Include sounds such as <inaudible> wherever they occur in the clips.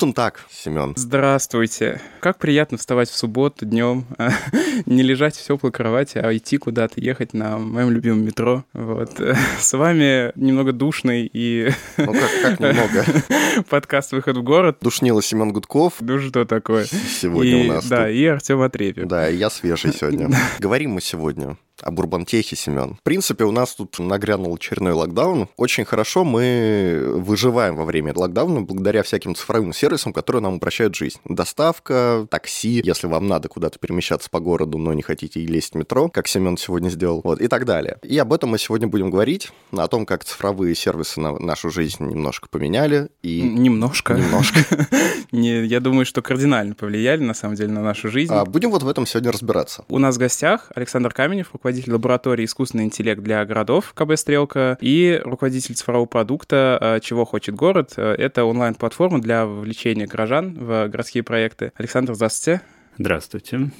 Гутен так, Семен. Здравствуйте. Как приятно вставать в субботу днем, <laughs> не лежать в теплой кровати, а идти куда-то, ехать на моем любимом метро. Вот. <laughs> С вами немного душный и... Ну как, как немного? <laughs> Подкаст «Выход в город». Душнило Семен Гудков. Ну что такое? Сегодня и, у нас Да, тут. и Артем Отрепьев. Да, и я свежий сегодня. Говорим мы сегодня об Урбантехе, Семен. В принципе, у нас тут нагрянул очередной локдаун. Очень хорошо мы выживаем во время локдауна благодаря всяким цифровым сервисам, которые нам упрощают жизнь. Доставка, такси, если вам надо куда-то перемещаться по городу, но не хотите и лезть в метро, как Семен сегодня сделал, вот, и так далее. И об этом мы сегодня будем говорить, о том, как цифровые сервисы на нашу жизнь немножко поменяли. И... Немножко. Немножко. <laughs> Не, я думаю, что кардинально повлияли, на самом деле, на нашу жизнь. А будем вот в этом сегодня разбираться. У нас в гостях Александр Каменев, руководитель лаборатории «Искусственный интеллект для городов» КБ «Стрелка» и руководитель цифрового продукта э, «Чего хочет город». Э, Это онлайн-платформа для вовлечения горожан в городские проекты. Александр, здравствуйте. Здравствуйте.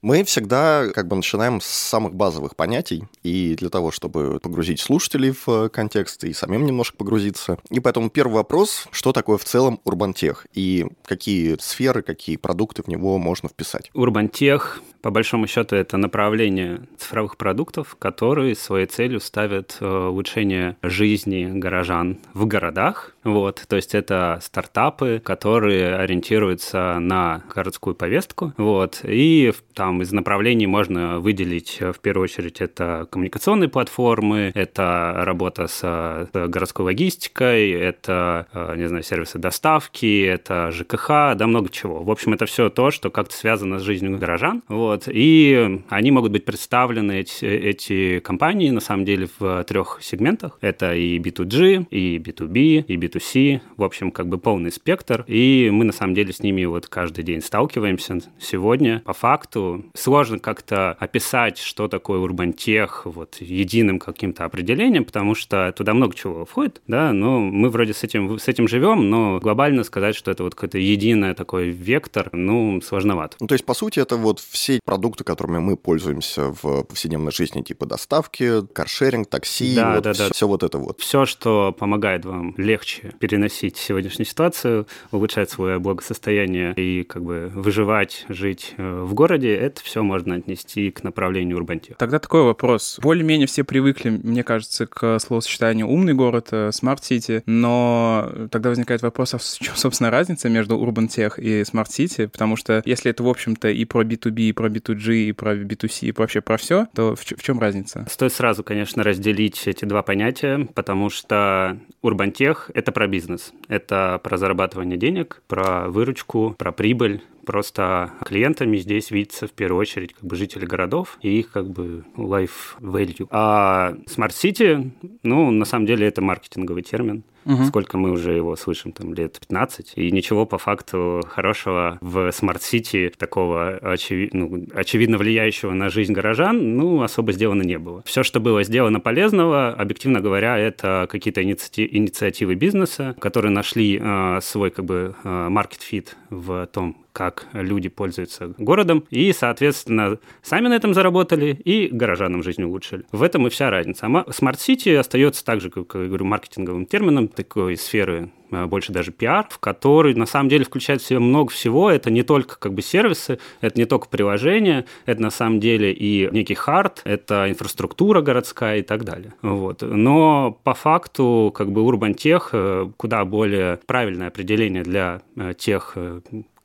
Мы всегда как бы начинаем с самых базовых понятий, и для того, чтобы погрузить слушателей в контекст и самим немножко погрузиться. И поэтому первый вопрос, что такое в целом урбантех, и какие сферы, какие продукты в него можно вписать? Урбантех, по большому счету, это направление цифровых продуктов, которые своей целью ставят улучшение жизни горожан в городах. Вот, то есть это стартапы, которые ориентируются на городскую повестку. Вот, и там из направлений можно выделить в первую очередь это коммуникационные платформы, это работа с городской логистикой, это, не знаю, сервисы доставки, это ЖКХ, да много чего. В общем, это все то, что как-то связано с жизнью горожан. Вот, и они могут быть представлены, эти, эти компании, на самом деле, в трех сегментах. Это и B2G, и B2B, и B2C, в общем, как бы полный спектр. И мы, на самом деле, с ними вот каждый день сталкиваемся. Сегодня, по факту, сложно как-то описать, что такое урбантех вот единым каким-то определением, потому что туда много чего входит, да, но мы вроде с этим, с этим живем, но глобально сказать, что это вот какой-то единый такой вектор, ну, сложновато. Ну, то есть, по сути, это вот все продукты, которыми мы пользуемся в повседневной жизни, типа доставки, каршеринг, такси, да, вот да, все, да. все вот это вот. Все, что помогает вам легче переносить сегодняшнюю ситуацию, улучшать свое благосостояние и как бы выживать, жить э, в городе, это все можно отнести к направлению урбантех. Тогда такой вопрос. Более-менее все привыкли, мне кажется, к словосочетанию «умный город», «smart city», но тогда возникает вопрос, а в чем, собственно, разница между урбантех и smart city? Потому что если это, в общем-то, и про B2B, и про B2G, и про B2C, и вообще про все, то в, в чем разница? Стоит сразу, конечно, разделить эти два понятия, потому что урбантех — это про бизнес, это про зарабатывание денег, про выручку, про прибыль, Просто клиентами здесь видятся в первую очередь как бы жители городов и их как бы life value. А Smart City, ну, на самом деле это маркетинговый термин. Угу. Сколько мы уже его слышим, там, лет 15, и ничего по факту хорошего в City, такого очевид... ну, очевидно влияющего на жизнь горожан, ну, особо сделано не было. Все, что было сделано полезного, объективно говоря, это какие-то инициативы, инициативы бизнеса, которые нашли э, свой, как бы, market fit в том, как люди пользуются городом, и, соответственно, сами на этом заработали и горожанам жизнь улучшили. В этом и вся разница. А City остается также, как я говорю, маркетинговым термином такой сферы больше даже пиар, в который на самом деле включает в себя много всего. Это не только как бы сервисы, это не только приложения, это на самом деле и некий хард, это инфраструктура городская и так далее. Вот. Но по факту как бы урбантех куда более правильное определение для тех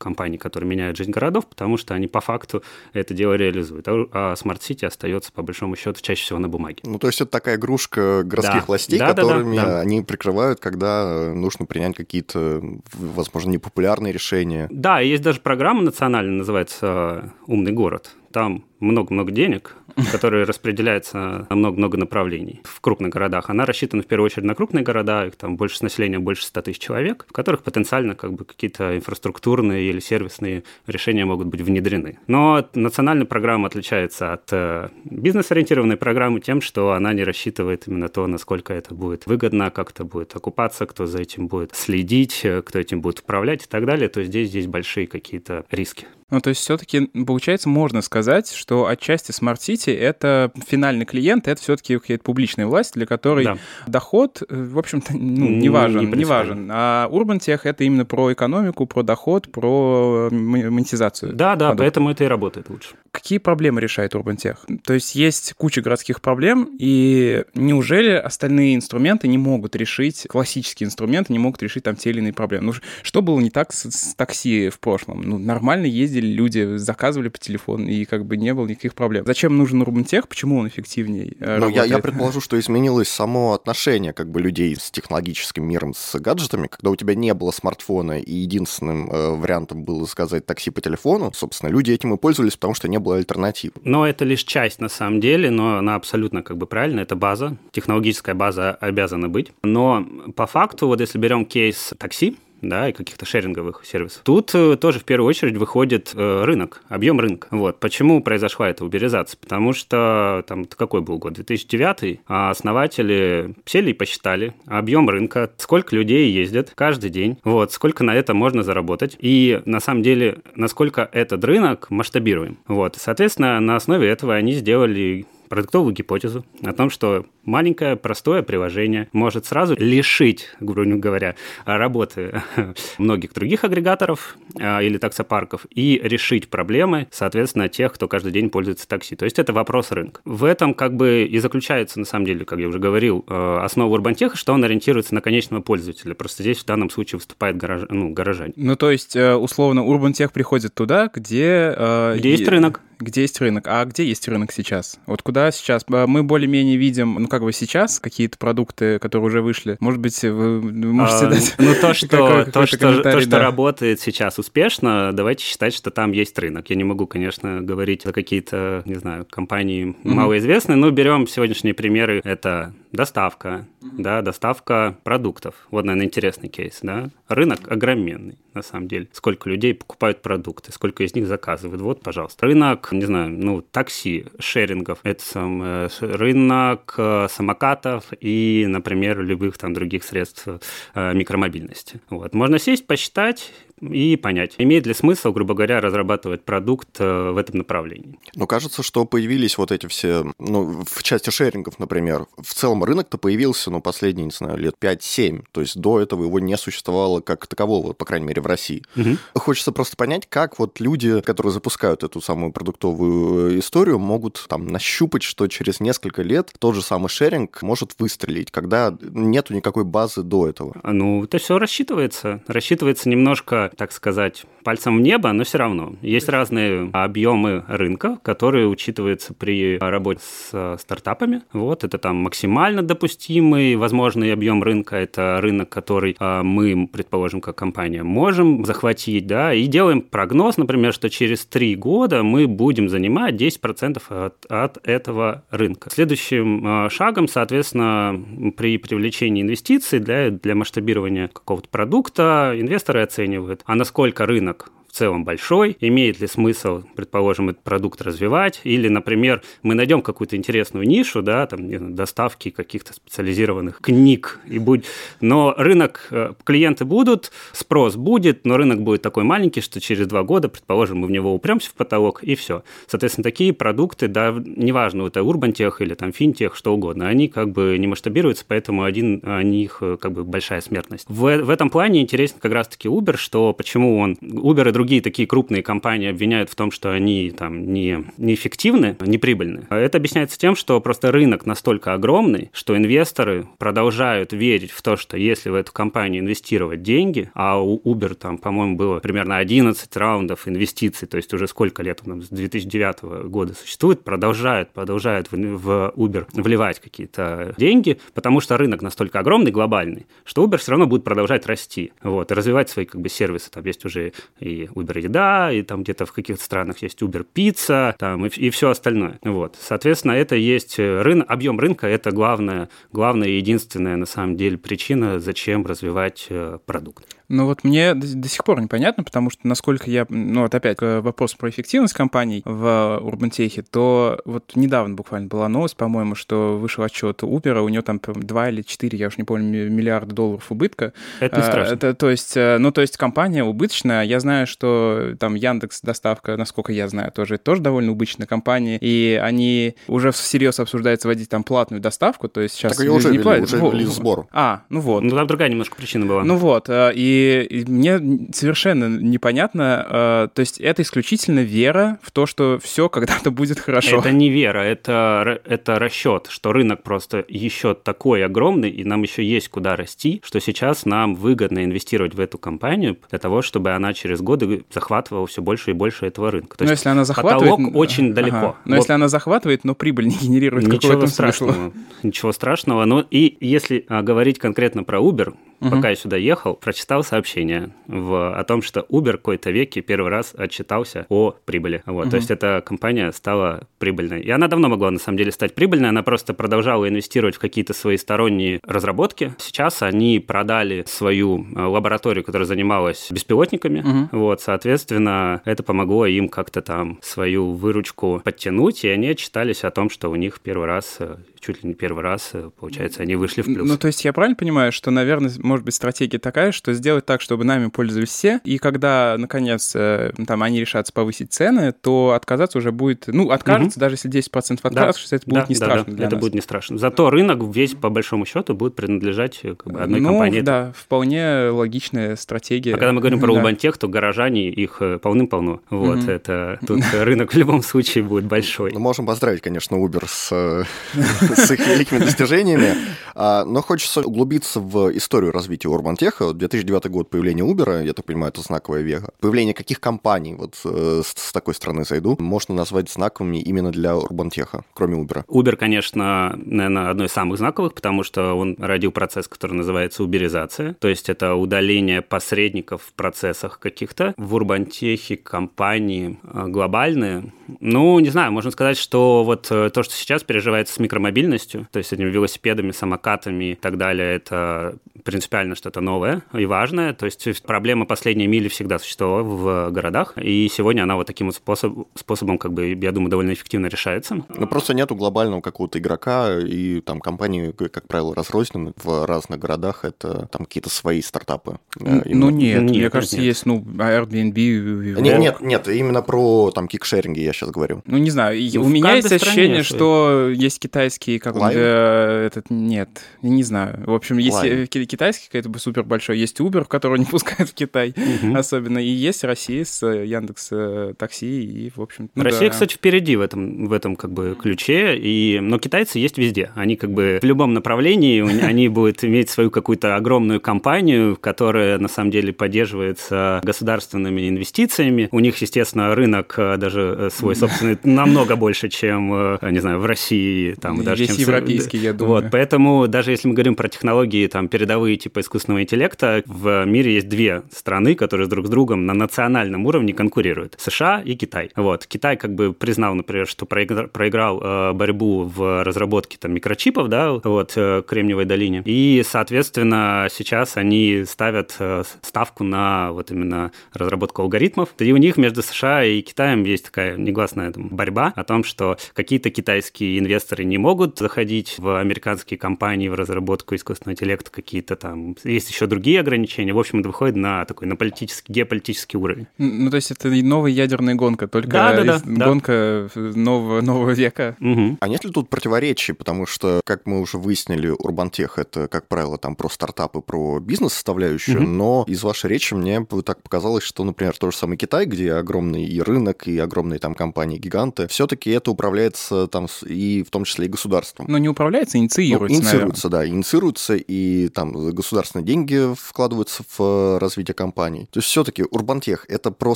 компаний, которые меняют жизнь городов, потому что они по факту это дело реализуют. А City остается, по большому счету, чаще всего на бумаге. Ну, то есть это такая игрушка городских да. властей, да, которыми да, да, да. они прикрывают, когда нужно принять какие-то, возможно, непопулярные решения. Да, есть даже программа национальная, называется «Умный город». Там много-много денег, <laughs> которые распределяются на много-много направлений в крупных городах. Она рассчитана в первую очередь на крупные города, их там больше населения больше 100 тысяч человек, в которых потенциально как бы какие-то инфраструктурные или сервисные решения могут быть внедрены. Но национальная программа отличается от э, бизнес-ориентированной программы тем, что она не рассчитывает именно то, насколько это будет выгодно, как это будет окупаться, кто за этим будет следить, э, кто этим будет управлять и так далее. То есть здесь, здесь большие какие-то риски. Ну, то есть все-таки, получается, можно сказать, что что отчасти Smart City — это финальный клиент, это все-таки какая-то публичная власть, для которой да. доход, э, в общем-то, ну, не важен, не, не важен. А Urban Tech — это именно про экономику, про доход, про монетизацию. Да, да, продукта. поэтому это и работает лучше. Какие проблемы решает Urban Tech? То есть есть куча городских проблем, и неужели остальные инструменты не могут решить, классические инструменты не могут решить там те или иные проблемы? Ну, что было не так с, с такси в прошлом? Ну, нормально ездили люди, заказывали по телефону, и как бы не было никаких проблем. Зачем нужен Tech? Почему он эффективнее? Э, ну, я, я предположу, что изменилось само отношение как бы людей с технологическим миром, с гаджетами, когда у тебя не было смартфона, и единственным э, вариантом было заказать такси по телефону, собственно, люди этим и пользовались, потому что не было альтернатив. Но это лишь часть на самом деле, но она абсолютно как бы правильно, это база, технологическая база обязана быть. Но по факту, вот если берем кейс такси, да, и каких-то шеринговых сервисов. Тут э, тоже в первую очередь выходит э, рынок, объем рынка. Вот. Почему произошла эта уберизация? Потому что там какой был год? 2009, а основатели сели и посчитали объем рынка, сколько людей ездят каждый день, вот, сколько на это можно заработать, и на самом деле, насколько этот рынок масштабируем. Вот. Соответственно, на основе этого они сделали продуктовую гипотезу о том, что маленькое простое приложение может сразу лишить, грубо говоря, работы <laughs> многих других агрегаторов а, или таксопарков и решить проблемы, соответственно, тех, кто каждый день пользуется такси. То есть это вопрос рынка. В этом как бы и заключается, на самом деле, как я уже говорил, э, основа урбантеха, что он ориентируется на конечного пользователя. Просто здесь в данном случае выступает гараж, ну, горожане. Ну, то есть, э, условно, урбантех приходит туда, где... Э, где есть рынок где есть рынок. А где есть рынок сейчас? Вот куда сейчас? А, мы более-менее видим, ну, как бы сейчас какие-то продукты, которые уже вышли. Может быть, вы можете а, дать... Ну, то, <laughs> что, то, что, то, что да. работает сейчас успешно, давайте считать, что там есть рынок. Я не могу, конечно, говорить за какие-то, не знаю, компании mm-hmm. малоизвестные, но берем сегодняшние примеры. Это доставка, mm-hmm. да, доставка продуктов. Вот, наверное, интересный кейс, да. Рынок огроменный, на самом деле. Сколько людей покупают продукты, сколько из них заказывают. Вот, пожалуйста. Рынок, не знаю, ну, такси, шерингов, это сам, рынок э, самокатов и, например, любых там других средств э, микромобильности. Вот. Можно сесть, посчитать, и понять, имеет ли смысл, грубо говоря, разрабатывать продукт э, в этом направлении. Но кажется, что появились вот эти все, ну, в части шерингов, например, в целом рынок-то появился, ну, последние, не знаю, лет 5-7, то есть до этого его не существовало как такового, по крайней мере, в России. Угу. Хочется просто понять, как вот люди, которые запускают эту самую продуктовую э, историю, могут там нащупать, что через несколько лет тот же самый шеринг может выстрелить, когда нету никакой базы до этого. Ну, это все рассчитывается. Рассчитывается немножко так сказать, пальцем в небо, но все равно. Есть разные объемы рынка, которые учитываются при работе с э, стартапами. Вот, это там максимально допустимый возможный объем рынка. Это рынок, который э, мы, предположим, как компания, можем захватить, да, и делаем прогноз, например, что через три года мы будем занимать 10% от, от этого рынка. Следующим э, шагом, соответственно, при привлечении инвестиций для, для масштабирования какого-то продукта инвесторы оценивают, а насколько рынок в целом большой, имеет ли смысл, предположим, этот продукт развивать, или, например, мы найдем какую-то интересную нишу, да, там, доставки каких-то специализированных книг, и будь... но рынок, э, клиенты будут, спрос будет, но рынок будет такой маленький, что через два года, предположим, мы в него упремся в потолок, и все. Соответственно, такие продукты, да, неважно, это урбантех или там финтех, что угодно, они как бы не масштабируются, поэтому один о них э, как бы большая смертность. В, в этом плане интересен как раз-таки Uber, что почему он, Uber и другие другие такие крупные компании обвиняют в том, что они там не, неэффективны, неприбыльны. Это объясняется тем, что просто рынок настолько огромный, что инвесторы продолжают верить в то, что если в эту компанию инвестировать деньги, а у Uber там, по-моему, было примерно 11 раундов инвестиций, то есть уже сколько лет он с 2009 года существует, продолжают, продолжают в, в Uber вливать какие-то деньги, потому что рынок настолько огромный, глобальный, что Uber все равно будет продолжать расти, вот, и развивать свои как бы сервисы. Там есть уже и Uber еда, и там где-то в каких-то странах есть Uber пицца, там и, и все остальное. Вот. Соответственно, это есть рынок, объем рынка – это главная, главная и единственная, на самом деле, причина, зачем развивать э, продукт. Ну вот мне до, до сих пор непонятно, потому что насколько я, ну вот опять вопрос про эффективность компаний в Урбантехе, то вот недавно буквально была новость, по-моему, что вышел отчет Uber, у него там 2 или 4, я уж не помню, миллиарда долларов убытка. Это не страшно. Это, то есть, э, ну то есть компания убыточная. Я знаю, что там Яндекс доставка, насколько я знаю, тоже тоже довольно убыточная компания, и они уже всерьез обсуждаются вводить там платную доставку, то есть сейчас так ее уже не ввели, уже ввели сбор. А, ну вот. Ну там другая немножко причина была. Ну вот, э, и, и мне совершенно непонятно, э, то есть это исключительно вера в то, что все когда-то будет хорошо. Это не вера, это, это расчет, что рынок просто еще такой огромный, и нам еще есть куда расти, что сейчас нам выгодно инвестировать в эту компанию для того, чтобы она через годы захватывала все больше и больше этого рынка. То но есть если она захватывает... потолок очень далеко. Ага. Но вот. если она захватывает, но прибыль не генерирует, ничего страшного, смысла? Ничего страшного. Но и если а, говорить конкретно про Uber, угу. пока я сюда ехал, прочитал сообщение в, о том, что Uber какой-то веке первый раз отчитался о прибыли. Вот, угу. То есть эта компания стала прибыльной. И она давно могла, на самом деле, стать прибыльной, она просто продолжала инвестировать в какие-то свои сторонние разработки. Сейчас они продали свою э, лабораторию, которая занималась беспилотниками. Угу. Вот, соответственно, это помогло им как-то там свою выручку подтянуть, и они отчитались о том, что у них первый раз э, чуть ли не первый раз, э, получается, они вышли в плюс. Ну, то есть я правильно понимаю, что, наверное, может быть, стратегия такая, что сделать так, чтобы нами пользовались все, и когда, наконец, э, там они решатся повысить цены, то отказаться уже будет, ну, откажется, угу. даже если 10% откажется, да. это будет да, не страшно да, для это нас. будет не страшно. Зато рынок весь, по большому счету, будет принадлежать э, как бы, одной ну, компании. да, вполне логичная стратегия. А когда мы говорим про Урбантех, то горожане, их полным-полно. Вот, угу. это <laughs> тут рынок в любом случае будет большой. Ну, можем поздравить, конечно, Uber с, <laughs> <laughs> с их великими достижениями, а, но хочется углубиться в историю развития Урбантеха. 2009 год появления Uber, я так понимаю, это знаковая вега. Появление каких компаний, вот э, с такой стороны зайду, можно назвать знаковыми именно для Урбантеха, кроме Uber? Uber, конечно, наверное, одно из самых знаковых, потому что он родил процесс, который называется уберизация, то есть это удаление посредников в процессах каких-то. В Урбантехе компании э, глобальные, ну, не знаю, можно сказать, что вот э, то, что сейчас переживается с микромобильностью, то есть с этими велосипедами, самокатами и так далее, это принципиально что-то новое и важное. То есть проблема последней мили всегда существовала в городах, и сегодня она вот таким вот способ, способом, как бы, я думаю, довольно эффективно решается. Ну, просто нету глобального какого-то игрока, и там компании, как правило, разрознены в разных городах, это там какие-то свои стартапы. Ну, ну нет, нет, мне кажется, нет. есть, ну, Airbnb... Нет, нет, нет, именно про там кикшеринги я сейчас говорю. Ну, не знаю, ну, у меня есть ощущение, что есть китайские, как бы, э, этот, нет, не знаю. В общем, есть. Китайский какой-то супер большой, есть Uber, которого не <laughs> пускают в Китай угу. особенно, и есть Россия с э, Яндекс э, Такси, и, в общем... Ну, Россия, да. кстати, впереди в этом, в этом как бы ключе, и... но китайцы есть везде. Они как бы в любом направлении, они будут иметь свою какую-то огромную компанию, которая на самом деле поддерживается государственными инвестициями. У них, естественно, рынок даже свой собственный <laughs> намного больше, чем, не знаю, в России, там, даже Весь чем европейский, я думаю. Вот, поэтому даже если мы говорим про технологии там передовые типа искусственного интеллекта, в мире есть две страны, которые друг с другом на национальном уровне конкурируют. США и Китай. Вот. Китай как бы признал, например, что проиграл, проиграл э, борьбу в разработке там микрочипов, да, вот, э, Кремниевой долине. И, соответственно, сейчас они ставят э, ставку на вот именно разработку алгоритмов. И у них между США и Китаем есть такая негласная там, борьба о том, что какие-то китайские инвесторы не могут заходить в американские компании в разработку искусственного интеллекта, какие-то там... Есть еще другие ограничения. В общем, это выходит на такой, на политический, геополитический уровень. Ну, то есть это новая ядерная гонка, только да, да, да, гонка да. нового, нового века. Угу. А нет ли тут противоречий? Потому что, как мы уже выяснили, Урбантех — это, как правило, там про стартапы, про бизнес-составляющую, угу. но из вашей речи мне так показалось, что, например, тот же самый Китай, где огромный и рынок, и огромные там компании-гиганты, все-таки это управляется там и в том числе и государством. Но не управляется, инициируется, ну, Инициируется, наверное. да, инициируется, и там государственные деньги вкладываются в развитие компаний. То есть все-таки Урбантех — это про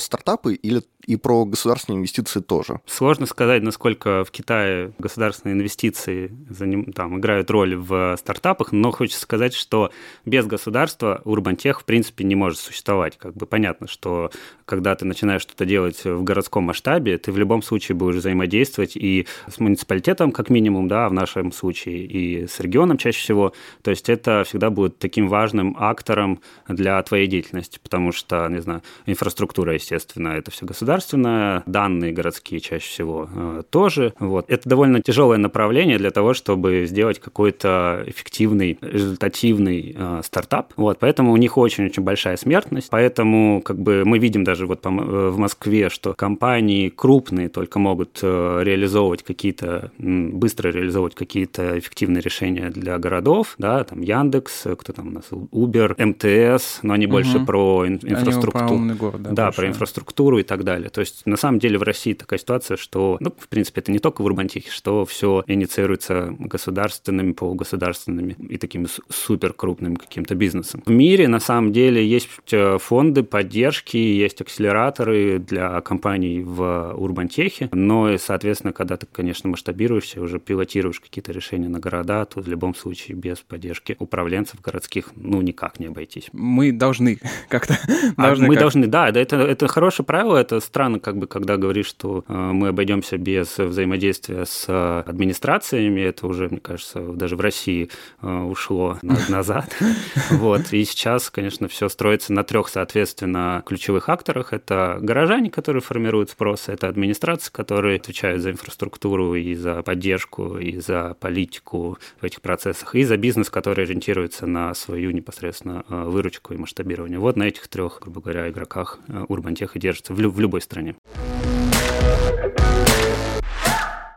стартапы или и про государственные инвестиции тоже? Сложно сказать, насколько в Китае государственные инвестиции там, играют роль в стартапах, но хочется сказать, что без государства Урбантех в принципе не может существовать. Как бы понятно, что когда ты начинаешь что-то делать в городском масштабе, ты в любом случае будешь взаимодействовать и с муниципалитетом, как минимум, да, в нашем случае, и с регионом чаще всего. То есть это всегда будет таким важным актором для твоей деятельности, потому что, не знаю, инфраструктура, естественно, это все государственное, данные городские чаще всего э, тоже. Вот. Это довольно тяжелое направление для того, чтобы сделать какой-то эффективный, результативный э, стартап. Вот. Поэтому у них очень-очень большая смертность. Поэтому как бы мы видим даже вот э, в Москве, что компании крупные только могут э, реализовывать какие-то, быстро реализовывать какие-то эффективные решения для городов, да, там Яндекс, кто там у нас, Uber, МТС, но они угу. больше про инфраструктуру. Про умный город, да, да про инфраструктуру и так далее. То есть на самом деле в России такая ситуация, что, ну, в принципе, это не только в Урбантехе, что все инициируется государственными, полугосударственными и такими супер крупным каким-то бизнесом. В мире на самом деле есть э, фонды поддержки, есть акселераторы для компаний в Урбантехе, но, соответственно, когда ты, конечно, масштабируешься, уже пилотируешь какие-то решения на города, то в любом случае без поддержки управленцев городских, ну, никак не обойтись. Мы должны <laughs> как-то... А <laughs> мы как... должны, да, это, это хорошее правило, это странно, как бы, когда говоришь, что э, мы обойдемся без взаимодействия с администрациями, это уже, мне кажется, даже в России э, ушло <laughs> назад. Вот, и сейчас, конечно, все строится на трех, соответственно, ключевых акторах. Это горожане, которые формируют спрос, это администрация, которые отвечают за инфраструктуру и за поддержку, и за политику в этих процессах, и за бизнес, который ориентируется на свою непосредственно э, выручку и масштабирование. Вот на этих трех, грубо говоря, игроках Урбантех и держится в, в любой стране.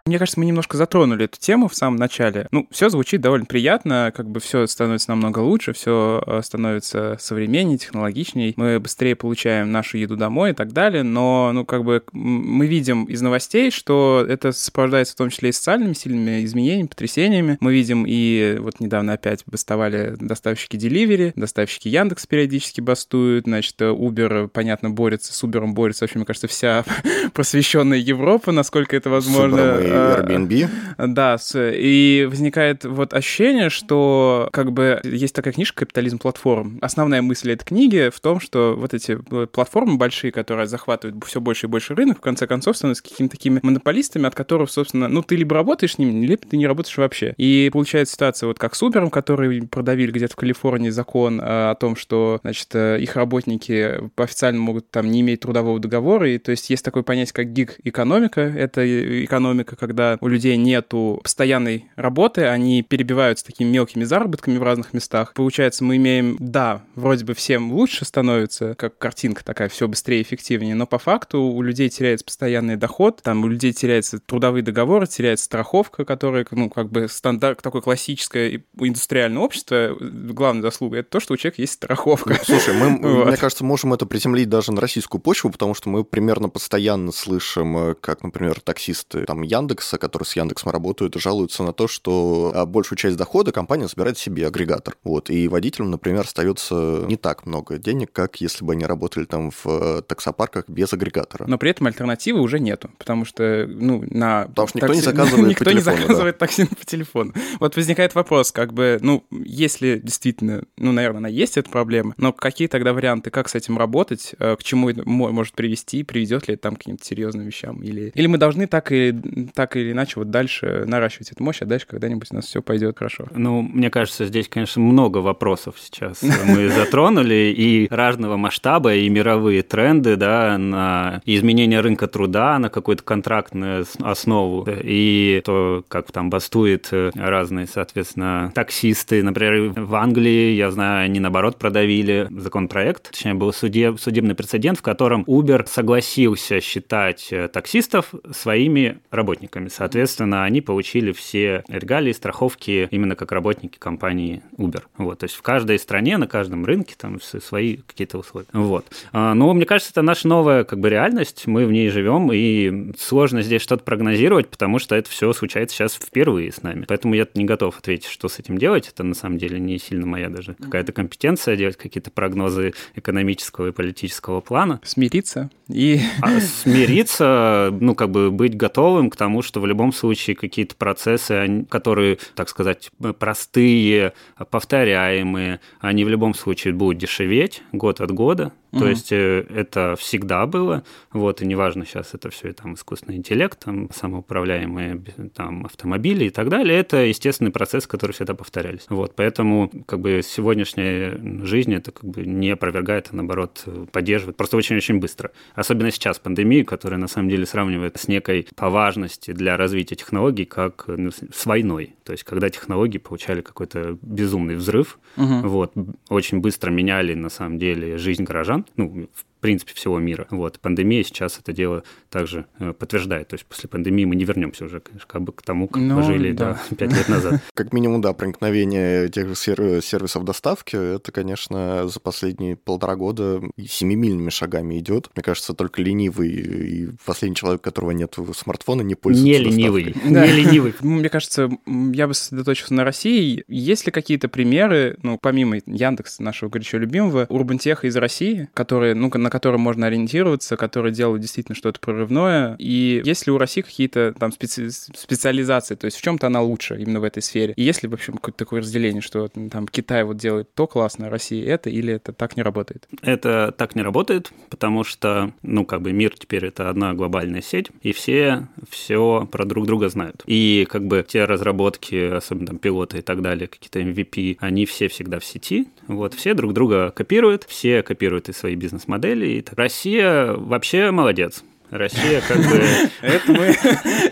Мне кажется, мы немножко затронули эту тему в самом начале. Ну, все звучит довольно приятно, как бы все становится намного лучше, все э, становится современнее, технологичнее, мы быстрее получаем нашу еду домой и так далее, но, ну, как бы мы видим из новостей, что это сопровождается в том числе и социальными сильными изменениями, потрясениями. Мы видим и вот недавно опять бастовали доставщики Delivery, доставщики Яндекс периодически бастуют, значит, Uber, понятно, борется, с Uber борется, вообще, мне кажется, вся <laughs> просвещенная Европа, насколько это возможно Airbnb. Да, и возникает вот ощущение, что как бы есть такая книжка «Капитализм платформ». Основная мысль этой книги в том, что вот эти платформы большие, которые захватывают все больше и больше рынок, в конце концов становятся какими-то такими монополистами, от которых, собственно, ну, ты либо работаешь с ними, либо ты не работаешь вообще. И получается ситуация вот как с Uber, который продавили где-то в Калифорнии закон о том, что, значит, э, их работники официально могут там не иметь трудового договора, и то есть есть такое понятие, как гиг-экономика, это экономика, когда у людей нету постоянной работы, они перебиваются такими мелкими заработками в разных местах. Получается, мы имеем, да, вроде бы всем лучше становится, как картинка такая, все быстрее и эффективнее, но по факту у людей теряется постоянный доход, там у людей теряются трудовые договоры, теряется страховка, которая, ну, как бы стандарт, такое классическое индустриальное общество, главная заслуга — это то, что у человека есть страховка. Ну, слушай, мы, <laughs> вот. мне кажется, можем это приземлить даже на российскую почву, потому что мы примерно постоянно слышим, э, как, например, таксисты там Яндекс Яндекса, которые с Яндексом работают, жалуются на то, что а, большую часть дохода компания забирает себе агрегатор. Вот. И водителям, например, остается не так много денег, как если бы они работали там в э, таксопарках без агрегатора. Но при этом альтернативы уже нету, потому что, ну, на... Потому что никто такси... не заказывает <laughs> Никто по телефону, не заказывает да. такси по телефону. Вот возникает вопрос, как бы, ну, если действительно, ну, наверное, она есть, эта проблема, но какие тогда варианты, как с этим работать, э, к чему это может привести, приведет ли это там к каким-то серьезным вещам? Или, или мы должны так и так или иначе вот дальше наращивать эту мощь, а дальше когда-нибудь у нас все пойдет хорошо. Ну, мне кажется, здесь, конечно, много вопросов сейчас <laughs> мы затронули, и разного масштаба, и мировые тренды, да, на изменение рынка труда на какую-то контрактную основу, и то, как там бастует разные, соответственно, таксисты. Например, в Англии, я знаю, они, наоборот, продавили законопроект, точнее, был судеб, судебный прецедент, в котором Uber согласился считать таксистов своими работниками работниками. Соответственно, они получили все регалии, страховки именно как работники компании Uber. Вот, то есть в каждой стране, на каждом рынке там свои какие-то условия. Вот. А, но мне кажется, это наша новая как бы реальность, мы в ней живем, и сложно здесь что-то прогнозировать, потому что это все случается сейчас впервые с нами. Поэтому я не готов ответить, что с этим делать. Это на самом деле не сильно моя даже какая-то компетенция делать какие-то прогнозы экономического и политического плана. Смириться и... А смириться, ну, как бы быть готовым к тому, что в любом случае какие-то процессы, которые, так сказать, простые, повторяемые, они в любом случае будут дешеветь год от года, Угу. То есть э, это всегда было, вот, и неважно сейчас это все там искусственный интеллект, там самоуправляемые там автомобили и так далее, это естественный процесс, который всегда повторялись. Вот, поэтому как бы сегодняшняя жизнь это как бы не опровергает, а наоборот поддерживает, просто очень-очень быстро. Особенно сейчас пандемию, которая на самом деле сравнивает с некой по важности для развития технологий, как ну, с войной. То есть когда технологии получали какой-то безумный взрыв, угу. вот, очень быстро меняли на самом деле жизнь горожан, ну, в принципе, всего мира. Вот. Пандемия сейчас это дело также э, подтверждает. То есть после пандемии мы не вернемся уже, конечно, как бы к тому, как ну, мы жили да. да, <laughs> 5 лет назад. <laughs> Как минимум, да, проникновение тех же сервисов доставки, это, конечно, за последние полтора года семимильными шагами идет. Мне кажется, только ленивый и последний человек, у которого нет смартфона, не пользуется Не ленивый, <laughs> не ленивый. Мне кажется, я бы сосредоточился на России. Есть ли какие-то примеры, ну, помимо Яндекса, нашего горячо любимого, урбантеха из России, которые, ну, на котором можно ориентироваться, которые делают действительно что-то прорывное. И есть ли у России какие-то там специ... специализации, то есть в чем-то она лучше именно в этой сфере? И есть ли, в общем, какое-то такое разделение, что там Китай вот делает то классно, Россия это, или это так не работает? Это так не работает, потому что, ну, как бы мир теперь это одна глобальная сеть, и все все про друг друга знают. И как бы те разработки, особенно там пилоты и так далее, какие-то MVP, они все всегда в сети, вот, все друг друга копируют, все копируют и свои бизнес-модели, и Россия вообще молодец. Россия как бы... <laughs> Это мы...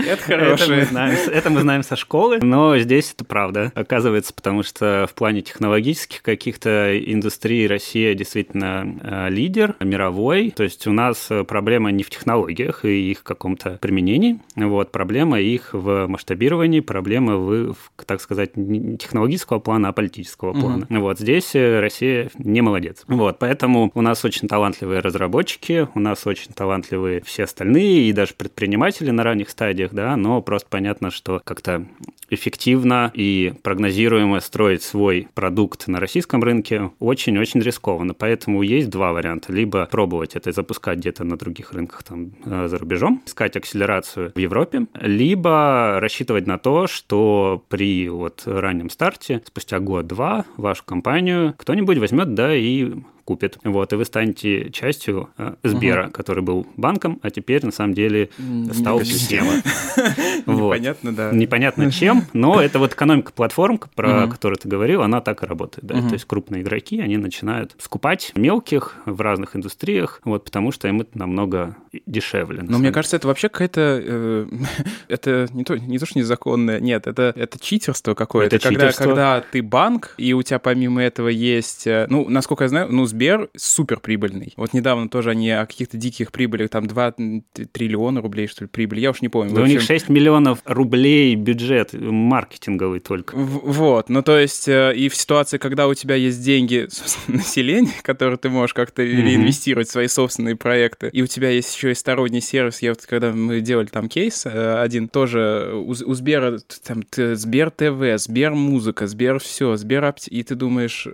Это хорошее. Это мы знаем со школы, но здесь это правда, оказывается, потому что в плане технологических каких-то индустрий Россия действительно э, лидер мировой. То есть у нас проблема не в технологиях и их каком-то применении, вот, проблема их в масштабировании, проблема в, так сказать, не технологического плана, а политического плана. Вот здесь э, Россия не молодец. Вот, поэтому у нас очень талантливые разработчики, у нас очень талантливые все остальные, и даже предприниматели на ранних стадиях, да, но просто понятно, что как-то эффективно и прогнозируемо строить свой продукт на российском рынке очень-очень рискованно. Поэтому есть два варианта. Либо пробовать это запускать где-то на других рынках там э, за рубежом, искать акселерацию в Европе, либо рассчитывать на то, что при вот раннем старте, спустя год-два, вашу компанию кто-нибудь возьмет, да, и купит. Вот, и вы станете частью э, Сбера, угу. который был банком, а теперь на самом деле стал системой. <laughs> Непонятно, да. Непонятно чем, но <laughs> это вот экономика платформ, про которую ты говорил, она так и работает. Да? То есть крупные игроки, они начинают скупать мелких в разных индустриях, вот, потому что им это намного дешевле. Но мне кажется, это вообще какая-то... Э, <laughs> это не то, не то, что незаконное, нет, это, это читерство какое-то. Это когда, читерство. когда ты банк, и у тебя помимо этого есть... Э, ну, насколько я знаю, ну, Сбер супер прибыльный. Вот недавно тоже они о каких-то диких прибылях, там 2 триллиона рублей, что ли, прибыли, я уж не помню. Да общем... у них 6 миллионов рублей бюджет маркетинговый только. В- вот, ну то есть э, и в ситуации, когда у тебя есть деньги <laughs> населения, которые ты можешь как-то mm-hmm. реинвестировать в свои собственные проекты, и у тебя есть еще и сторонний сервис, я вот когда мы делали там кейс э, один, тоже у, у Сбера, там, Сбер ТВ, Сбер Музыка, Сбер все, Сбер Апти, и ты думаешь,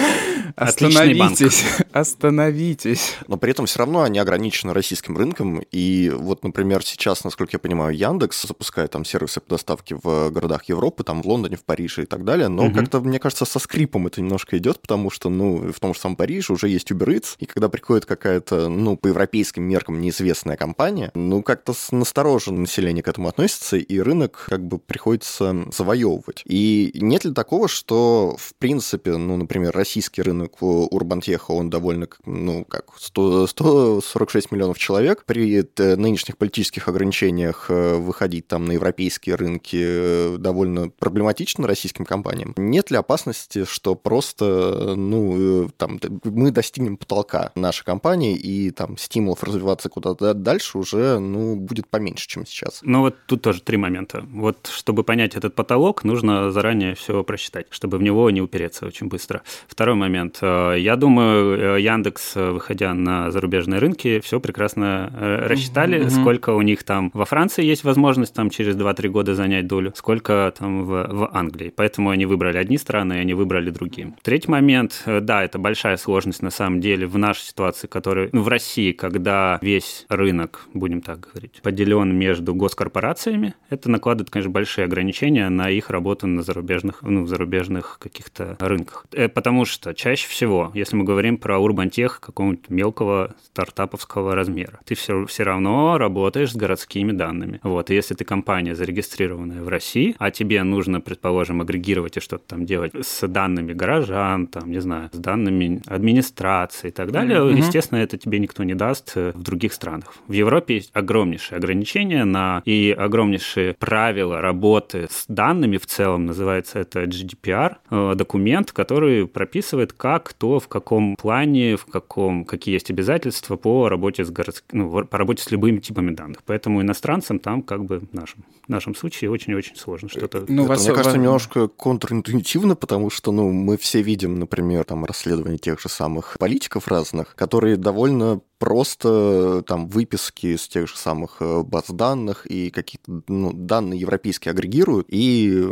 <laughs> остановитесь, Остановитесь, <laughs> остановитесь. Но при этом все равно они ограничены российским рынком. И вот, например, сейчас, насколько я понимаю, Яндекс запускает там сервисы по доставке в городах Европы, там в Лондоне, в Париже и так далее. Но угу. как-то, мне кажется, со скрипом это немножко идет, потому что, ну, в том же самом Париже уже есть Uber Eats, и когда приходит какая-то, ну, по европейским меркам неизвестная компания, ну, как-то настороженно население к этому относится, и рынок как бы приходится завоевывать. И нет ли такого, что, в принципе, ну, например, российский рынок Урбан Теха, он довольно, ну, как, 100, 146 миллионов человек. При э, нынешних политических ограничениях э, выходить там на европейские рынки э, довольно проблематично российским компаниям. Нет ли опасности, что просто, ну, там, мы достигнем потолка нашей компании, и там стимулов развиваться куда-то дальше уже, ну, будет поменьше, чем сейчас? Ну, вот тут тоже три момента. Вот, чтобы понять этот потолок, нужно заранее все просчитать, чтобы в него не упереться очень быстро. Второй момент. Я думаю, думаю, э, Яндекс, э, выходя на зарубежные рынки, все прекрасно э, рассчитали, mm-hmm. сколько у них там во Франции есть возможность там через 2-3 года занять долю, сколько там в, в Англии. Поэтому они выбрали одни страны, и они выбрали другие. Третий момент, да, это большая сложность на самом деле в нашей ситуации, которая ну, в России, когда весь рынок, будем так говорить, поделен между госкорпорациями, это накладывает, конечно, большие ограничения на их работу на зарубежных, ну, зарубежных каких-то рынках. Потому что чаще всего, если мы мы говорим про урбантех какого-нибудь мелкого стартаповского размера. Ты все, все равно работаешь с городскими данными. Вот, и если ты компания, зарегистрированная в России, а тебе нужно, предположим, агрегировать и что-то там делать с данными горожан, там, не знаю, с данными администрации и так далее, mm-hmm. естественно, это тебе никто не даст э, в других странах. В Европе есть огромнейшие ограничения на и огромнейшие правила работы с данными в целом, называется это GDPR, э, документ, который прописывает, как, кто, в каком плане, в каком, какие есть обязательства по работе с городским, ну, по работе с любыми типами данных. Поэтому иностранцам там как бы в нашем, в нашем случае очень-очень сложно что-то... Ну, это, вас, мне кажется, немножко контринтуитивно, потому что, ну, мы все видим, например, там расследования тех же самых политиков разных, которые довольно просто там выписки из тех же самых э, баз данных и какие-то ну, данные европейские агрегируют, и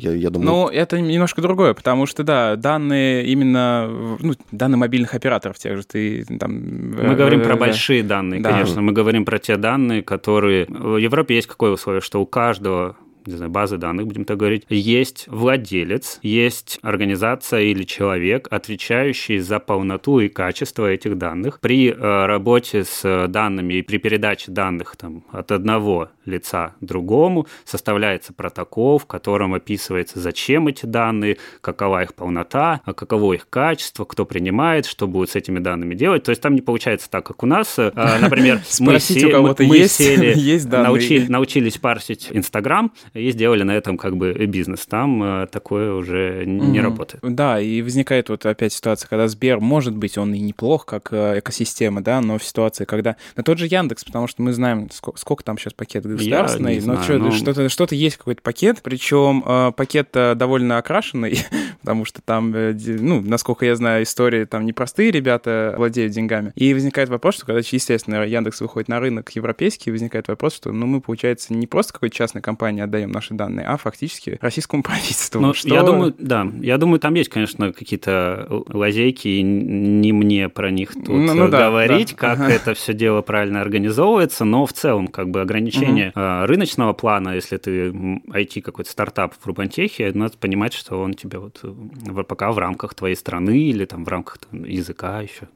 я, я думаю... Ну, это немножко другое, потому что, да, данные именно, ну, данные мобильных операторов тех же, ты там... Мы э, говорим про большие данные, да. конечно, мы говорим про те данные, которые... В Европе есть какое условие, что у каждого не знаю, базы данных, будем так говорить, есть владелец, есть организация или человек, отвечающий за полноту и качество этих данных. При э, работе с данными и при передаче данных там, от одного лица другому составляется протокол, в котором описывается, зачем эти данные, какова их полнота, а каково их качество, кто принимает, что будет с этими данными делать. То есть там не получается так, как у нас. Э, например, <laughs> мы, сели, <laughs> научились парсить Инстаграм, и сделали на этом как бы бизнес. Там э, такое уже не mm-hmm. работает. Да, и возникает вот опять ситуация, когда Сбер, может быть, он и неплох как э, экосистема, да, но в ситуации, когда... На тот же Яндекс, потому что мы знаем, сколько, сколько там сейчас пакет государственный, но, знаю, но... Что-то, что-то есть какой-то пакет, причем э, пакет довольно окрашенный, <laughs> потому что там, ну, насколько я знаю, истории там непростые ребята владеют деньгами. И возникает вопрос, что когда, естественно, Яндекс выходит на рынок европейский, возникает вопрос, что, ну, мы, получается, не просто какой-то частной компании отдаем наши данные, а фактически российскому <laughs> правительству. Ну, что... Я думаю, да, я думаю, там есть, конечно, какие-то лазейки, и не мне про них тут ну, ну, говорить, да, как ага. это все дело правильно организовывается, но в целом, как бы ограничение угу. рыночного плана, если ты IT какой-то стартап в Рубантехе, надо понимать, что он тебе вот пока в рамках твоей страны или там в рамках там, языка еще.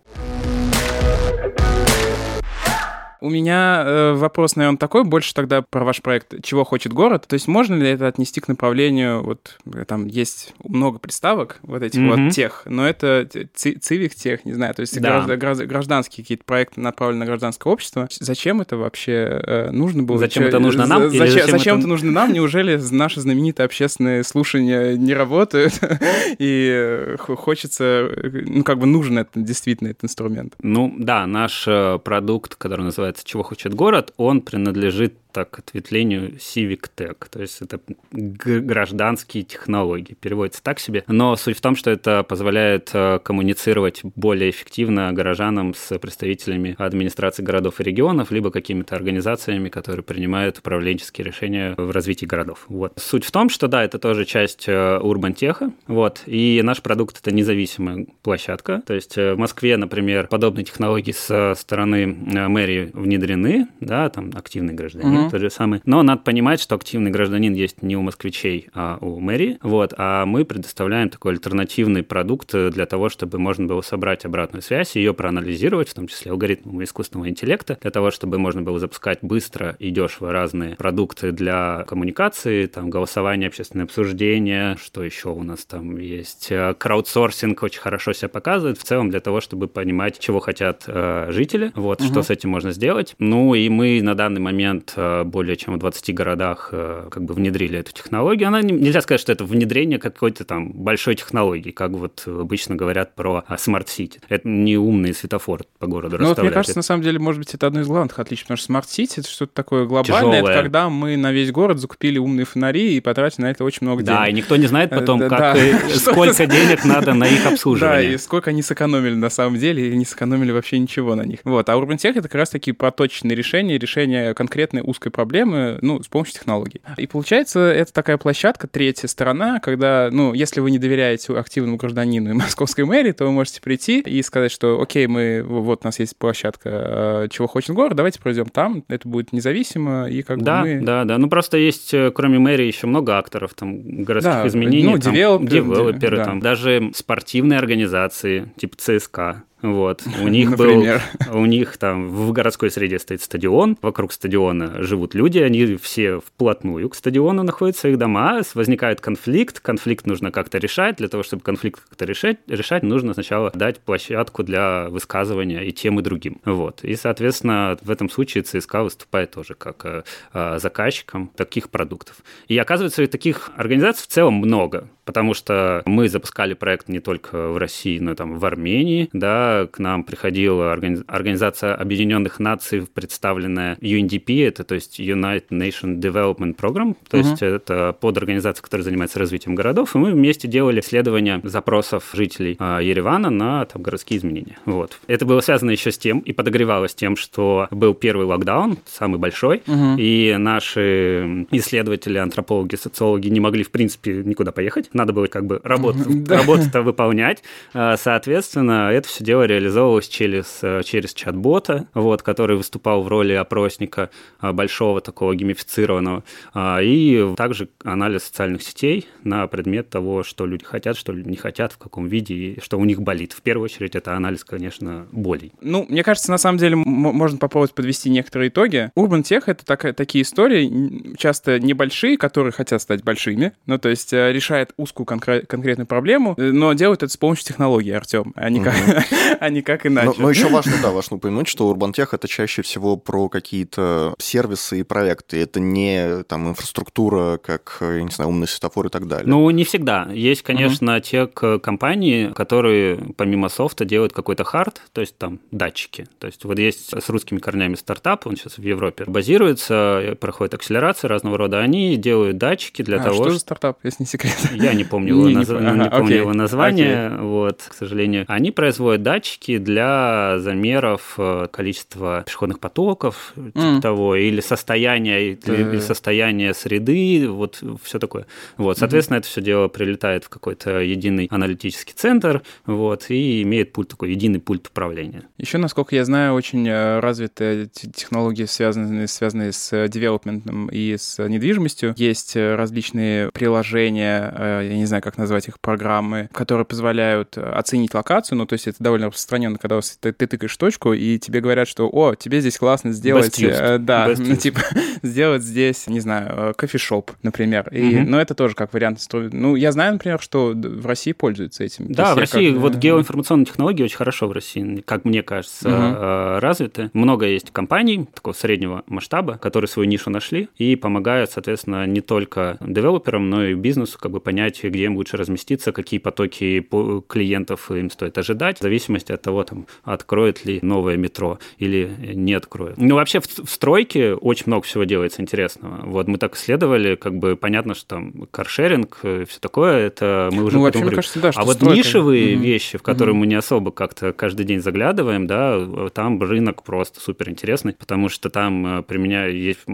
У меня э, вопрос, наверное, такой, больше тогда про ваш проект «Чего хочет город?». То есть можно ли это отнести к направлению, вот э, там есть много приставок вот этих mm-hmm. вот тех, но это цивик тех, не знаю, то есть да. гражданские какие-то проекты направлены на гражданское общество. Зачем это вообще э, нужно было? Зачем это нужно нам? Зачем, зачем, зачем это... нужно нам? Неужели наши знаменитые общественные слушания не работают? <laughs> И э, хочется, ну как бы нужен это действительно этот инструмент. Ну да, наш продукт, который называется называется «Чего хочет город», он принадлежит так ответвлению Civic Tech, то есть это гражданские технологии, переводится так себе. Но суть в том, что это позволяет э, коммуницировать более эффективно горожанам с представителями администрации городов и регионов, либо какими-то организациями, которые принимают управленческие решения в развитии городов. Вот. Суть в том, что да, это тоже часть урбантеха, э, вот, и наш продукт — это независимая площадка, то есть э, в Москве, например, подобные технологии со стороны мэрии внедрены, да, там активный гражданин, угу. Тот же самый. Но надо понимать, что активный гражданин есть не у москвичей, а у мэрии. Вот, а мы предоставляем такой альтернативный продукт для того, чтобы можно было собрать обратную связь, ее проанализировать, в том числе алгоритмы искусственного интеллекта, для того, чтобы можно было запускать быстро и дешево разные продукты для коммуникации, там, голосование, общественное обсуждение, что еще у нас там есть, э, краудсорсинг очень хорошо себя показывает, в целом для того, чтобы понимать, чего хотят э, жители, вот, угу. что с этим можно сделать. Ну, и мы на данный момент э, более чем в 20 городах э, как бы внедрили эту технологию. Она нельзя сказать, что это внедрение какой-то там большой технологии, как вот обычно говорят про а, City. Это не умный светофор по городу ну, вот мне кажется, на самом деле, может быть, это одно из главных отличий, потому что City — это что-то такое глобальное. Тяжелое. Это когда мы на весь город закупили умные фонари и потратили на это очень много денег. Да, и никто не знает потом, э, как да. <laughs> сколько денег надо на их обслуживание. Да, и сколько они сэкономили на самом деле, и не сэкономили вообще ничего на них. Вот, а Urban Tech — это как раз таки проточные решения, решения конкретной узкой узкой проблемы, ну, с помощью технологий. И получается, это такая площадка, третья сторона, когда, ну, если вы не доверяете активному гражданину и московской мэрии, то вы можете прийти и сказать, что, окей, мы, вот у нас есть площадка, а, чего хочет город, давайте пройдем там, это будет независимо, и как да, бы мы... Да, да, ну просто есть, э, кроме мэрии, еще много акторов, там, городских Да, изменений, ну, там, девелоперы, девелоперы, да. там, даже спортивные организации, типа ЦСКА, вот. <laughs> У них был, Например. у них там в городской среде стоит стадион, вокруг стадиона живут люди, они все вплотную к стадиону находятся, их дома, возникает конфликт, конфликт нужно как-то решать, для того, чтобы конфликт как-то решать, решать, нужно сначала дать площадку для высказывания и тем, и другим. Вот. И, соответственно, в этом случае ЦСКА выступает тоже как э, э, заказчиком таких продуктов. И оказывается, таких организаций в целом много, потому что мы запускали проект не только в России, но и там в Армении, да, к нам приходила органи- Организация Объединенных Наций, представленная UNDP, это то есть United Nation Development Program, то Мгм. есть это подорганизация, которая занимается развитием городов, и мы вместе делали исследование запросов жителей а, Еревана на там, городские изменения. Вот. Это было связано еще с тем и подогревалось тем, что был первый локдаун, самый большой, Мгм. и наши исследователи, антропологи, социологи не могли, в принципе, никуда поехать. Надо было как бы работу, <laughs> работу-то выполнять. А, Соответственно, это все дело реализовывалось через, э, через чат-бота, вот, который выступал в роли опросника а, большого такого геймифицированного. А, И также анализ социальных сетей на предмет того, что люди хотят, что люди не хотят, в каком виде, и что у них болит. В первую очередь это анализ, конечно, болей. Ну, мне кажется, на самом деле можно попробовать подвести некоторые итоги. Urban Tech — это такая, такие истории, часто небольшие, которые хотят стать большими, ну, то есть э, решает узкую конкре- конкретную проблему, э, но делают это с помощью технологий, Артем, а не как, <laughs> <laughs> а не как Но, иначе. но еще важно, да, важно упомянуть, что Урбантех это чаще всего про какие-то сервисы и проекты. Это не там инфраструктура, как, я не знаю, умный светофор и так далее. Ну, не всегда. Есть, конечно, те к- компании, которые помимо софта делают какой-то хард, то есть там датчики. То есть вот есть с русскими корнями стартап, он сейчас в Европе базируется, проходит акселерация разного рода. Они делают датчики для А, того, что что... стартап, если не секрет? Я не помню его, <laughs> Не- не наз- по- не ага, помню окей, его название, вот, к сожалению. Они производят датчики для замеров э, количества пешеходных потоков, типа М. того, или состояния, или, Э. или состояния среды, вот все такое. Вот, соответственно, это все дело прилетает в какой-то единый аналитический центр, вот, и имеет пульт такой, единый пульт управления. Еще, насколько я знаю, очень э, развиты те- технологии, связанные, связанные с э, девелопментом и с недвижимостью. Есть различные приложения, я не знаю, как назвать их, программы, которые позволяют оценить локацию. Ну, то есть это довольно распространенно, когда ты, ты тыкаешь точку, и тебе говорят, что, о, тебе здесь классно сделать... Э, да, Best ну, типа, <laughs> сделать здесь, не знаю, э, кофешоп, например. И, Мгм. Но это тоже как вариант. Ну, я знаю, например, что в России пользуются этим. Да, в России как, вот геоинформационные технологии очень хорошо в России, как мне кажется, э, развиты. Много есть компаний такого среднего масштаба, которые свою нишу нашли и помогают, соответственно, не только девелоперам, но и бизнесу как бы понять, где им лучше разместиться, какие потоки по- клиентов им стоит ожидать, в зависимости от того, там, откроет ли новое метро или не откроет. Ну, вообще в, в стройке очень много всего делается интересного. Вот мы так исследовали, как бы понятно, что там каршеринг, все такое, это мы уже Ну, вообще, кажется, да, что А вот стройка- нишевые Мгм. вещи, в которые мы не особо как-то каждый день заглядываем, да, там рынок просто супер интересный, потому что там э, применя- есть-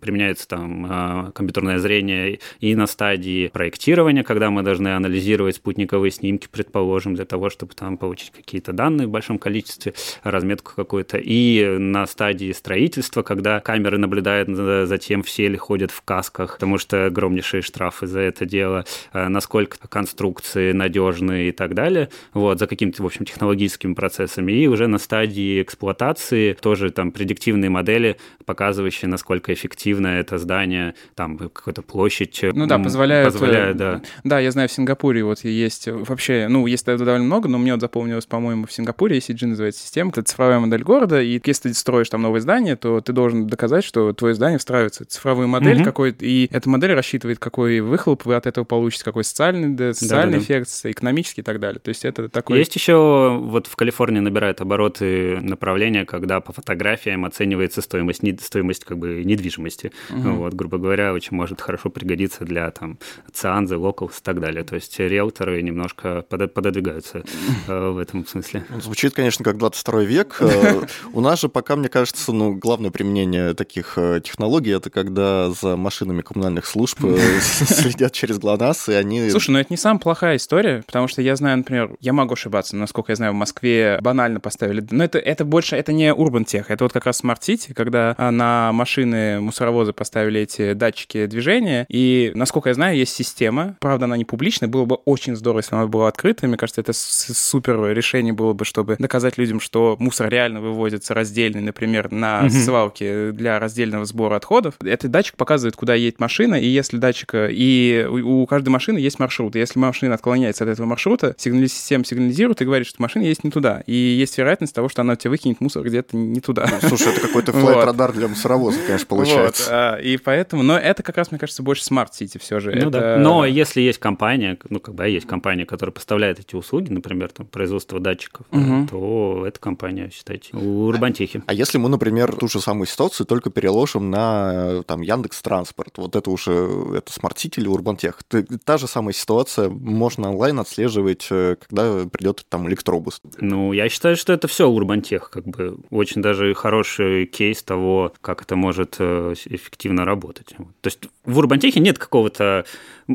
применяется там э, компьютерное зрение и на стадии проектирования, когда мы должны анализировать спутниковые снимки, предположим, для того, чтобы там получить какие-то данные в большом количестве, разметку какую-то, и на стадии строительства, когда камеры наблюдают за тем, все ли ходят в касках, потому что огромнейшие штрафы за это дело, э, насколько конструкции надежные и так далее, вот, за какими-то, в общем, технологическими процессами. И уже на стадии эксплуатации тоже там предиктивные модели, показывающие, насколько эффективно это здание, там какая-то площадь. Ну да, позволяют... Позволяет, э, да. Да, я знаю, в Сингапуре вот есть вообще, ну, есть довольно много, но мне вот запомнилось, по-моему, в Сингапуре ECG называется система, это цифровая модель города, и если ты строишь там новое здание, то ты должен доказать, что твое здание встраивается в цифровую модель Мгм. какой и эта модель рассчитывает, какой выхлоп вы от этого получите, какой социальный, да, социальный Да-да-да. эффект, экономический и так далее. То есть это такой... Есть еще, вот в Калифорнии набирает обороты направления, когда по фотографиям оценивается стоимость, не- стоимость как бы недвижимости. Мгм. Вот, грубо говоря, очень может хорошо пригодиться для там Цианзы, locals и так далее. То есть риэлторы немножко пододвигаются <laughs> э, в этом смысле. Ну, звучит, конечно, как 22 век. <laughs> Э, у нас же пока, мне кажется, ну, главное применение таких э, технологий это когда за машинами коммунальных служб <laughs> следят через ГЛОНАСС, и они... Слушай, ну это не самая плохая история, потому что я знаю, например, я могу ошибаться, насколько я знаю, в Москве банально поставили... Но это, это больше, это не Urban Tech, это вот как раз Smart City, когда на машины мусоровозы поставили эти датчики движения, и, насколько я знаю, есть система, правда, она не публичная, было бы очень здорово, если она была открыта, мне кажется, это супер решение было бы, чтобы доказать людям, что мусор реально вывозится раздельный, например, на mm-hmm. свалке для раздельного сбора отходов. Этот датчик показывает, куда едет машина, и если датчик... И у каждой машины есть маршрут. И если машина отклоняется от этого маршрута, сигнали... система сигнализирует и говорит, что машина есть не туда. И есть вероятность того, что она тебе выкинет мусор где-то не туда. Ну, слушай, это какой-то <laughs> Flightradar для мусоровоза, конечно, получается. Вот, а, и поэтому... Но это как раз, мне кажется, больше smart city все же. Ну, это... да. Но если есть компания, ну, как бы есть компания, которая поставляет эти услуги, например, там, производство датчиков, угу. то эта компания, считайте, у Урбантехи. А если мы, например, ту же самую ситуацию только переложим на там, Яндекс Транспорт, вот это уже это City или Урбантех, та же самая ситуация, можно онлайн отслеживать, э, когда придет там электробус. Ну, я считаю, что это все Урбантех, как бы очень даже хороший кейс того, как это может э, эффективно работать. То есть в Урбантехе нет какого-то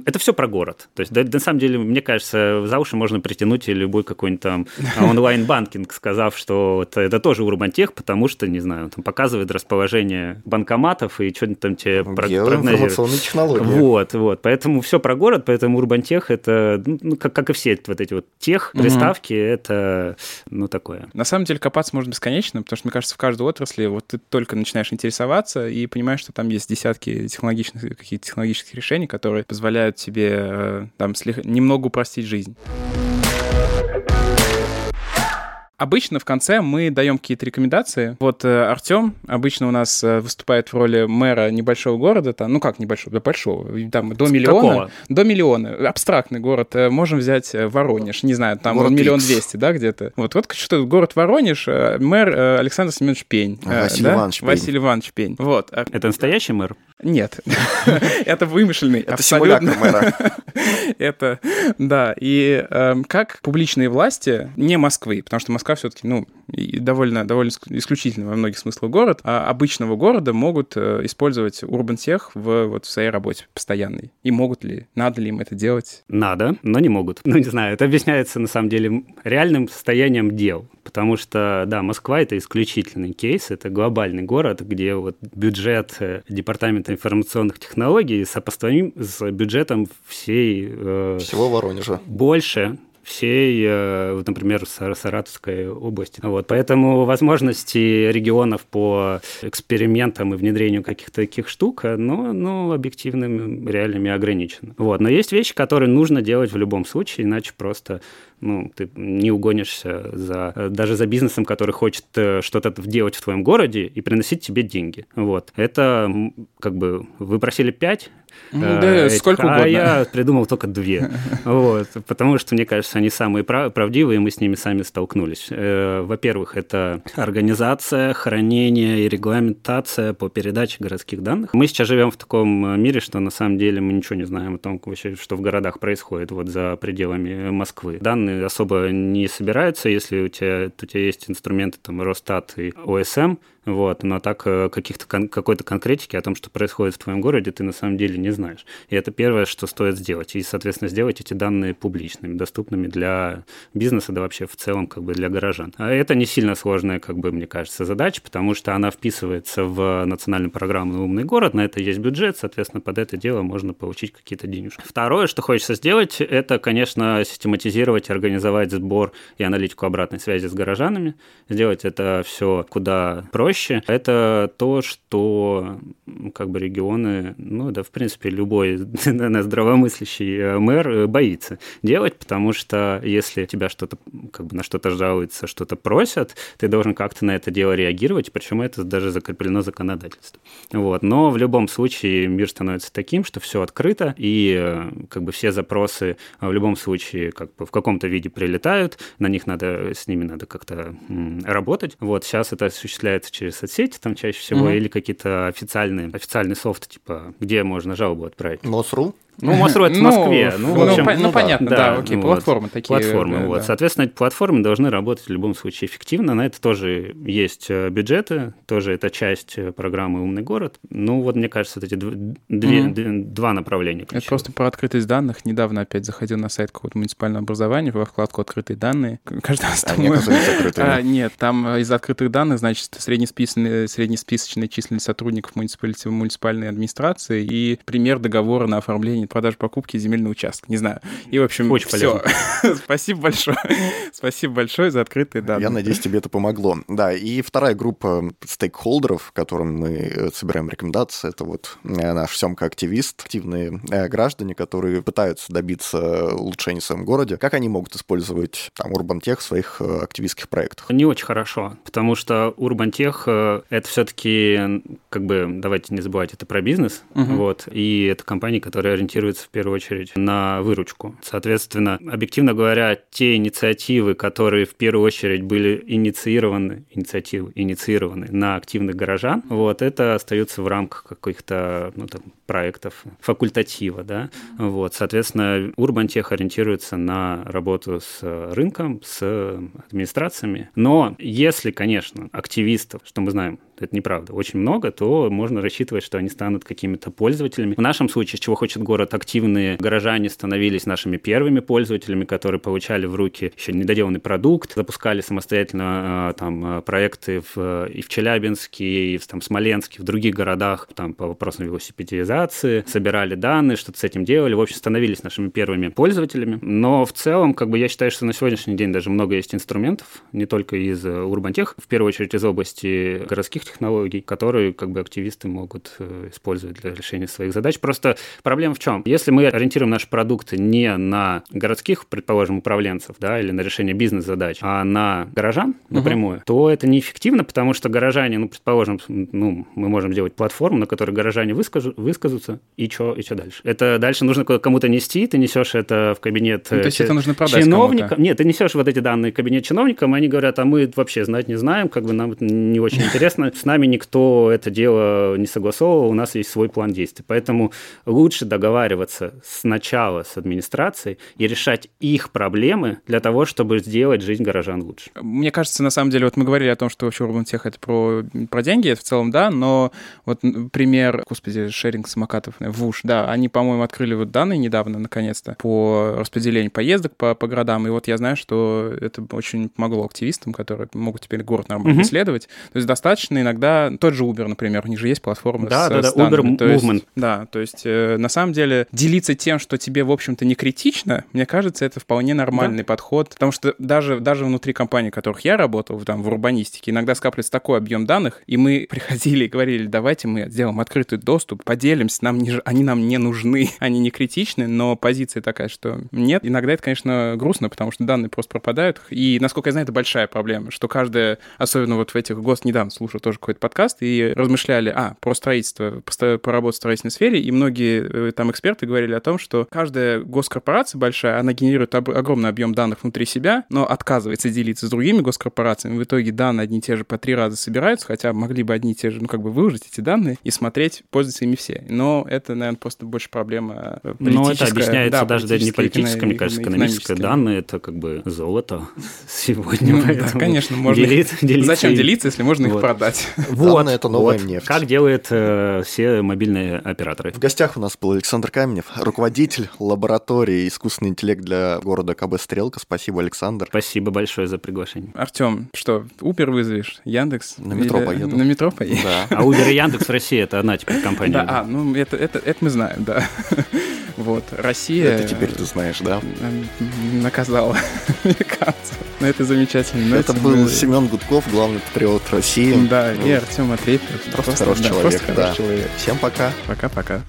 это все про город. То есть, да, на самом деле, мне кажется, за уши можно притянуть любой какой-нибудь там онлайн-банкинг, сказав, что это, это тоже Урбантех, потому что, не знаю, там показывает расположение банкоматов и что-нибудь там тебе прогнозирует. технологии. Вот, вот. Поэтому все про город, поэтому Урбантех это, ну, как, как и все вот эти вот тех приставки, угу. это, ну, такое. На самом деле копаться можно бесконечно, потому что, мне кажется, в каждой отрасли вот ты только начинаешь интересоваться и понимаешь, что там есть десятки технологичных, каких-то технологических решений, которые позволяют тебе э, там слег... немного упростить жизнь. Обычно в конце мы даем какие-то рекомендации. Вот э, Артем обычно у нас э, выступает в роли мэра небольшого города, там, ну как небольшого, до большого, там до миллиона. Какого? До миллиона. Абстрактный город. Э, можем взять э, Воронеж, не знаю, там город миллион двести, да, где-то. Вот, вот что город Воронеж, э, мэр э, Александр Семенович Пень. А, Василий да? Иванович Пень. Василий Иванович Пень. Вот. Это настоящий мэр? Нет, <laughs> это вымышленный. Это симулятор мэра. <laughs> Это, да. И эм, как публичные власти, не Москвы, потому что Москва все-таки, ну, довольно, довольно исключительно во многих смыслах город, а обычного города могут э, использовать Urban Tech в, вот, в своей работе постоянной. И могут ли, надо ли им это делать? Надо, но не могут. Ну, не знаю, это объясняется, на самом деле, реальным состоянием дел. Потому что, да, Москва — это исключительный кейс, это глобальный город, где вот бюджет э, департамента информационных технологий сопоставим с бюджетом всей... Э, Всего Воронежа. Больше, всей, э, например, Саратовской области. Вот, поэтому возможности регионов по экспериментам и внедрению каких-то таких штук, ну, ну, объективными реальными ограничены. Вот, но есть вещи, которые нужно делать в любом случае, иначе просто ну, ты не угонишься за, даже за бизнесом, который хочет э, что-то делать в твоем городе и приносить тебе деньги. Вот. Это как бы вы просили пять, ну, да, этих, сколько угодно. А <laughs> я придумал только две. <laughs> Вот, потому что, мне кажется, они самые прав- правдивые, и мы с ними сами столкнулись. Э, во-первых, это организация, хранение и регламентация по передаче городских данных. Мы сейчас живем в таком мире, что на самом деле мы ничего не знаем о том, что в городах происходит вот за пределами Москвы. Данные особо не собираются, если у тебя, у тебя есть инструменты там Росстат и ОСМ, вот, но так э, каких-то кон- какой-то конкретики о том, что происходит в твоем городе, ты на самом деле не знаешь. И это первое, что стоит сделать. И, соответственно, сделать эти данные публичными, доступными для бизнеса, да вообще в целом как бы для горожан. А это не сильно сложная, как бы, мне кажется, задача, потому что она вписывается в национальную программу «Умный город», на это есть бюджет, соответственно, под это дело можно получить какие-то денежки. Второе, что хочется сделать, это, конечно, систематизировать, организовать сбор и аналитику обратной связи с горожанами, сделать это все куда проще, проще, это то, что как бы регионы, ну да, в принципе, любой <laughs> здравомыслящий э, мэр э, боится делать, потому что если тебя что-то, как бы на что-то жалуется, что-то просят, ты должен как-то на это дело реагировать, причем это даже закреплено законодательством. Вот. Но в любом случае мир становится таким, что все открыто, и э, как бы все запросы в любом случае как бы в каком-то виде прилетают, на них надо, с ними надо как-то работать. Вот сейчас это осуществляется через соцсети там чаще всего, угу. или какие-то официальные, официальный софт, типа, где можно жалобу отправить. МОСРУ? Ну, Мосру это в ну, Москве. Ну, ну, общем, ну, ну понятно, да, да окей, вот, платформы такие. Платформы, да, вот. Да. Соответственно, эти платформы должны работать в любом случае эффективно. На это тоже есть э, бюджеты, тоже это часть э, программы «Умный город». Ну, вот мне кажется, эти две, mm-hmm. два направления. Ключевых. Это просто про открытость данных. Недавно опять заходил на сайт какого-то муниципального образования во вкладку «Открытые данные». Каждый раз там... А, нет, там из открытых данных, значит, среднесписочная, среднесписочная численность сотрудников муниципальной администрации и пример договора на оформление продажи покупки земельного участка. Не знаю. И, в общем, Очень все. <laughs> Спасибо большое. Спасибо большое за открытые данные. Я надеюсь, тебе это помогло. Да, и вторая группа стейкхолдеров, которым мы э, собираем рекомендации, это вот э, наш Семка-активист, активные э, граждане, которые пытаются добиться улучшения в своем городе. Как они могут использовать там Урбантех в своих активистских проектах? Не очень хорошо, потому что Урбантех — это все-таки, как бы, давайте не забывать, это про бизнес, угу. вот, и это компании, которые ориентируются в первую очередь на выручку. Соответственно, объективно говоря, те инициативы, которые в первую очередь были инициированы, инициативы инициированы на активных горожан, вот, это остается в рамках каких-то ну, там, проектов факультатива, да, вот, соответственно, Урбантех ориентируется на работу с рынком, с администрациями, но если, конечно, активистов, что мы знаем, это неправда, очень много, то можно рассчитывать, что они станут какими-то пользователями. В нашем случае, чего хочет город, активные горожане становились нашими первыми пользователями, которые получали в руки еще недоделанный продукт, запускали самостоятельно а, там проекты в, и в Челябинске, и в там, Смоленске, в других городах там, по вопросам велосипедизации, собирали данные, что-то с этим делали, в общем, становились нашими первыми пользователями. Но в целом, как бы я считаю, что на сегодняшний день даже много есть инструментов, не только из Урбантех, в первую очередь из области городских технологий, которые как бы активисты могут э, использовать для решения своих задач. Просто проблема в чем? Если мы ориентируем наши продукты не на городских, предположим, управленцев, да, или на решение бизнес-задач, а на горожан напрямую, угу. то это неэффективно, потому что горожане, ну, предположим, ну, мы можем сделать платформу, на которой горожане выскажут, высказутся, и что и что дальше? Это дальше нужно кому-то нести, ты несешь это в кабинет ну, то есть это нужно продать чиновника. Нет, ты несешь вот эти данные в кабинет чиновникам, они говорят, а мы вообще знать не знаем, как бы нам это не очень <laughs> интересно. С нами никто это дело не согласовывал, у нас есть свой план действий. Поэтому лучше договариваться сначала с администрацией и решать их проблемы для того, чтобы сделать жизнь горожан лучше. Мне кажется, на самом деле, вот мы говорили о том, что вообще Urban Tech это про, про деньги, это в целом, да, но вот пример, господи, шеринг самокатов, ВУШ, да, они, по-моему, открыли вот данные недавно, наконец-то, по распределению поездок по, по городам, и вот я знаю, что это очень помогло активистам, которые могут теперь город нормально mm-hmm. исследовать. То есть достаточно иногда тот же Uber, например, у них же есть платформа да, с, да, да, Uber то Movement. Есть, да, то есть э, на самом деле делиться тем, что тебе, в общем-то, не критично, мне кажется, это вполне нормальный да. подход, потому что даже, даже внутри компаний, в которых я работал, там, в урбанистике, иногда скапливается такой объем данных, и мы <laughs> приходили и говорили, давайте мы сделаем открытый доступ, поделимся, нам не, они нам не нужны, <laughs> они не критичны, но позиция такая, что нет. Иногда это, конечно, грустно, потому что данные просто пропадают, и, насколько я знаю, это большая проблема, что каждая, особенно вот в этих гос, недавно слушал тоже какой-то подкаст и размышляли, а, про строительство, по работе в строительной сфере, и многие э, там эксперты говорили о том, что каждая госкорпорация большая, она генерирует об, огромный объем данных внутри себя, но отказывается делиться с другими госкорпорациями. В итоге данные одни и те же по три раза собираются, хотя могли бы одни и те же, ну, как бы выложить эти данные и смотреть, пользуются ими все. Но это, наверное, просто больше проблема политическая. Э, но это объясняется да, даже не политическая, мне кажется, экономические данные, это как бы золото <laughs> сегодня. Ну, да, конечно, можно. Делить, делиться Зачем делиться, если можно вот. их продать? <laughs> Вот, это новая вот. нефть. Как делают э, все мобильные операторы. В гостях у нас был Александр Каменев, руководитель лаборатории искусственный интеллект для города КБ «Стрелка». Спасибо, Александр. Спасибо большое за приглашение. Артем, что, Uber вызовешь? Яндекс? На метро Или... поеду. На метро поеду? Да. А Uber и Яндекс в России — это одна теперь компания. Да, а, ну это, это, это мы знаем, да. <laughs> Вот, Россия... Это теперь ты знаешь, да? Наказала <laughs> американцев. Ну, это замечательно. Это был мы... Семен Гудков, главный патриот России. Да, ну, и Артем Матвеев. Просто, просто хороший да, человек. Просто да. человек. Всем пока. Пока-пока.